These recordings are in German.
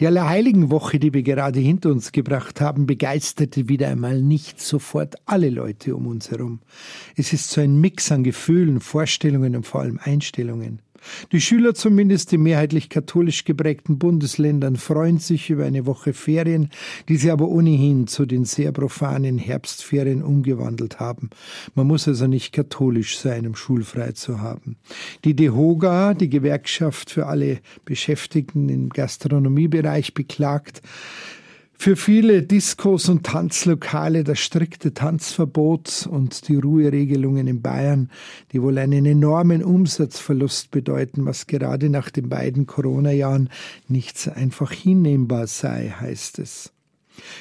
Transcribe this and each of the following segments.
Die Allerheiligenwoche, die wir gerade hinter uns gebracht haben, begeisterte wieder einmal nicht sofort alle Leute um uns herum. Es ist so ein Mix an Gefühlen, Vorstellungen und vor allem Einstellungen. Die Schüler zumindest in mehrheitlich katholisch geprägten Bundesländern freuen sich über eine Woche Ferien, die sie aber ohnehin zu den sehr profanen Herbstferien umgewandelt haben. Man muss also nicht katholisch sein, um schulfrei zu haben. Die DEHOGA, die Gewerkschaft für alle Beschäftigten im Gastronomiebereich, beklagt, für viele Diskos und Tanzlokale das strikte Tanzverbot und die Ruheregelungen in Bayern, die wohl einen enormen Umsatzverlust bedeuten, was gerade nach den beiden Corona-Jahren nicht so einfach hinnehmbar sei, heißt es.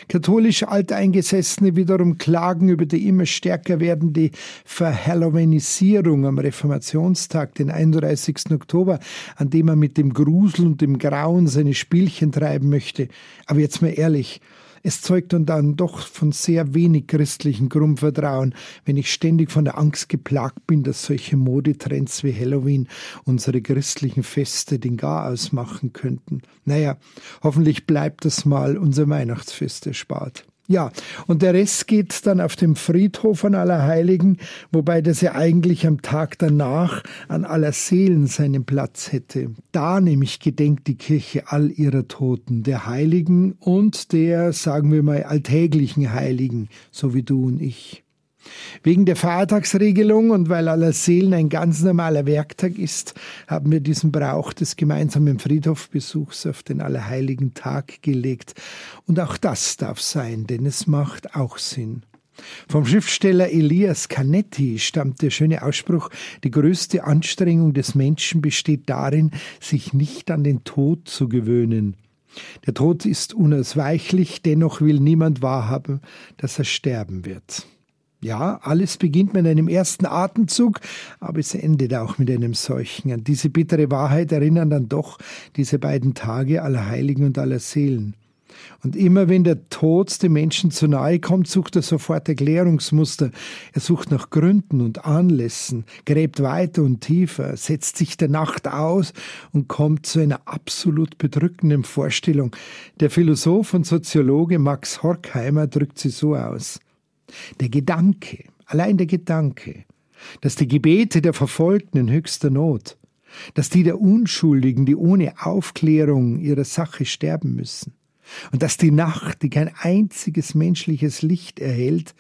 Katholisch Alteingesessene wiederum klagen über die immer stärker werdende Verhalloweenisierung am Reformationstag, den 31. Oktober, an dem man mit dem Grusel und dem Grauen seine Spielchen treiben möchte. Aber jetzt mal ehrlich, es zeugt dann doch von sehr wenig christlichem Grundvertrauen, wenn ich ständig von der Angst geplagt bin, dass solche Modetrends wie Halloween unsere christlichen Feste den Garaus machen könnten. Naja, hoffentlich bleibt das mal unser Weihnachtsfest erspart. Ja, und der Rest geht dann auf dem Friedhof von Allerheiligen, wobei das ja eigentlich am Tag danach an aller Seelen seinen Platz hätte. Da nämlich gedenkt die Kirche all ihrer Toten, der Heiligen und der, sagen wir mal, alltäglichen Heiligen, so wie du und ich. Wegen der Feiertagsregelung und weil aller Seelen ein ganz normaler Werktag ist, haben wir diesen Brauch des gemeinsamen Friedhofbesuchs auf den Allerheiligen Tag gelegt. Und auch das darf sein, denn es macht auch Sinn. Vom Schriftsteller Elias Canetti stammt der schöne Ausspruch, die größte Anstrengung des Menschen besteht darin, sich nicht an den Tod zu gewöhnen. Der Tod ist unausweichlich, dennoch will niemand wahrhaben, dass er sterben wird. Ja, alles beginnt mit einem ersten Atemzug, aber es endet auch mit einem solchen. An diese bittere Wahrheit erinnern dann doch diese beiden Tage aller Heiligen und aller Seelen. Und immer wenn der Tod dem Menschen zu nahe kommt, sucht er sofort Erklärungsmuster. Er sucht nach Gründen und Anlässen, gräbt weiter und tiefer, setzt sich der Nacht aus und kommt zu einer absolut bedrückenden Vorstellung. Der Philosoph und Soziologe Max Horkheimer drückt sie so aus. Der Gedanke, allein der Gedanke, dass die Gebete der Verfolgten in höchster Not, dass die der Unschuldigen, die ohne Aufklärung ihrer Sache sterben müssen, und dass die Nacht, die kein einziges menschliches Licht erhält,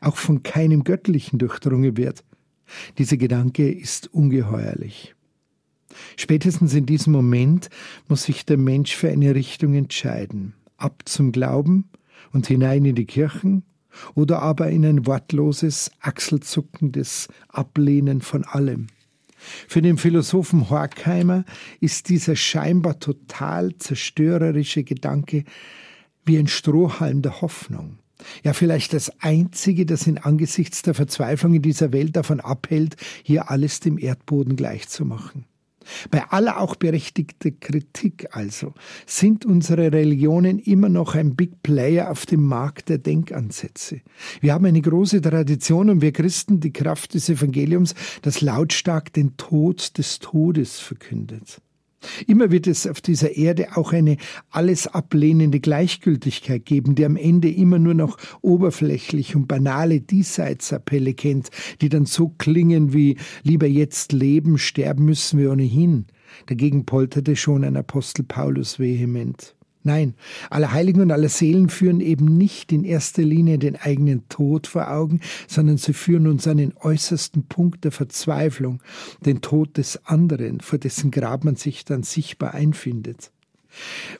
auch von keinem Göttlichen durchdrungen wird. Dieser Gedanke ist ungeheuerlich. Spätestens in diesem Moment muss sich der Mensch für eine Richtung entscheiden. Ab zum Glauben und hinein in die Kirchen oder aber in ein wortloses, achselzuckendes Ablehnen von allem. Für den Philosophen Horkheimer ist dieser scheinbar total zerstörerische Gedanke wie ein Strohhalm der Hoffnung. Ja, vielleicht das Einzige, das ihn angesichts der Verzweiflung in dieser Welt davon abhält, hier alles dem Erdboden gleichzumachen. Bei aller auch berechtigter Kritik also sind unsere Religionen immer noch ein Big Player auf dem Markt der Denkansätze. Wir haben eine große Tradition und wir Christen die Kraft des Evangeliums, das lautstark den Tod des Todes verkündet. Immer wird es auf dieser Erde auch eine alles ablehnende Gleichgültigkeit geben, die am Ende immer nur noch oberflächlich und banale Diesseitsappelle kennt, die dann so klingen wie lieber jetzt leben, sterben müssen wir ohnehin. Dagegen polterte schon ein Apostel Paulus vehement. Nein, alle Heiligen und alle Seelen führen eben nicht in erster Linie den eigenen Tod vor Augen, sondern sie führen uns an den äußersten Punkt der Verzweiflung, den Tod des anderen, vor dessen Grab man sich dann sichtbar einfindet.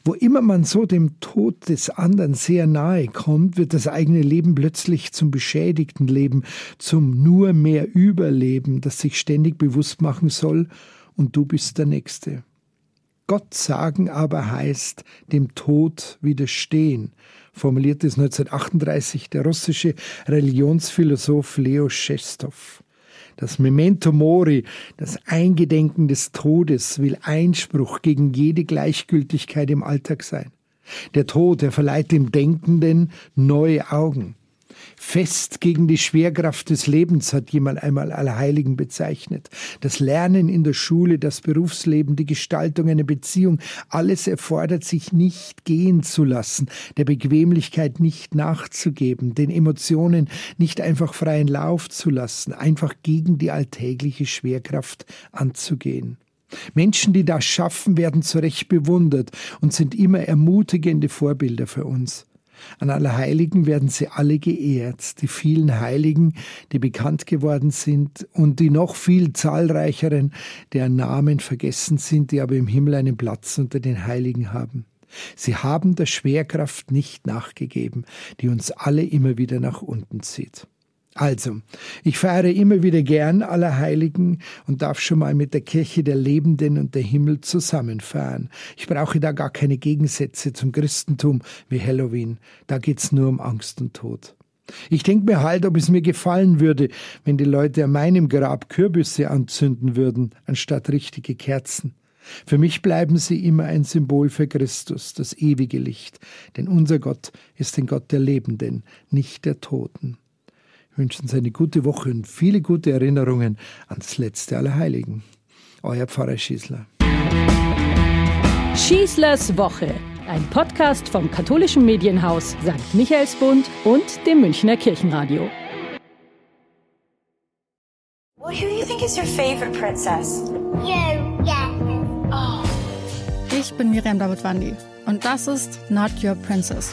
Wo immer man so dem Tod des anderen sehr nahe kommt, wird das eigene Leben plötzlich zum beschädigten Leben, zum nur mehr Überleben, das sich ständig bewusst machen soll, und du bist der Nächste. Gott sagen aber heißt dem Tod widerstehen, formulierte es 1938 der russische Religionsphilosoph Leo Schestow. Das Memento Mori, das Eingedenken des Todes, will Einspruch gegen jede Gleichgültigkeit im Alltag sein. Der Tod, er verleiht dem Denkenden neue Augen. Fest gegen die Schwerkraft des Lebens hat jemand einmal Allerheiligen bezeichnet. Das Lernen in der Schule, das Berufsleben, die Gestaltung einer Beziehung, alles erfordert sich nicht gehen zu lassen, der Bequemlichkeit nicht nachzugeben, den Emotionen nicht einfach freien Lauf zu lassen, einfach gegen die alltägliche Schwerkraft anzugehen. Menschen, die das schaffen, werden zu Recht bewundert und sind immer ermutigende Vorbilder für uns. An Allerheiligen werden sie alle geehrt, die vielen Heiligen, die bekannt geworden sind und die noch viel zahlreicheren, deren Namen vergessen sind, die aber im Himmel einen Platz unter den Heiligen haben. Sie haben der Schwerkraft nicht nachgegeben, die uns alle immer wieder nach unten zieht. Also, ich feiere immer wieder gern Allerheiligen und darf schon mal mit der Kirche der Lebenden und der Himmel zusammenfeiern. Ich brauche da gar keine Gegensätze zum Christentum wie Halloween. Da geht's nur um Angst und Tod. Ich denke mir halt, ob es mir gefallen würde, wenn die Leute an meinem Grab Kürbisse anzünden würden, anstatt richtige Kerzen. Für mich bleiben sie immer ein Symbol für Christus, das ewige Licht, denn unser Gott ist ein Gott der Lebenden, nicht der Toten wünschen Sie eine gute Woche und viele gute Erinnerungen ans letzte aller Heiligen. Euer Pfarrer Schießler. Schießlers Woche, ein Podcast vom katholischen Medienhaus St. Michaelsbund und dem Münchner Kirchenradio. Well, who do you think is your favorite princess? You, yeah. Oh. Ich bin Miriam Davidwandi und das ist Not Your Princess.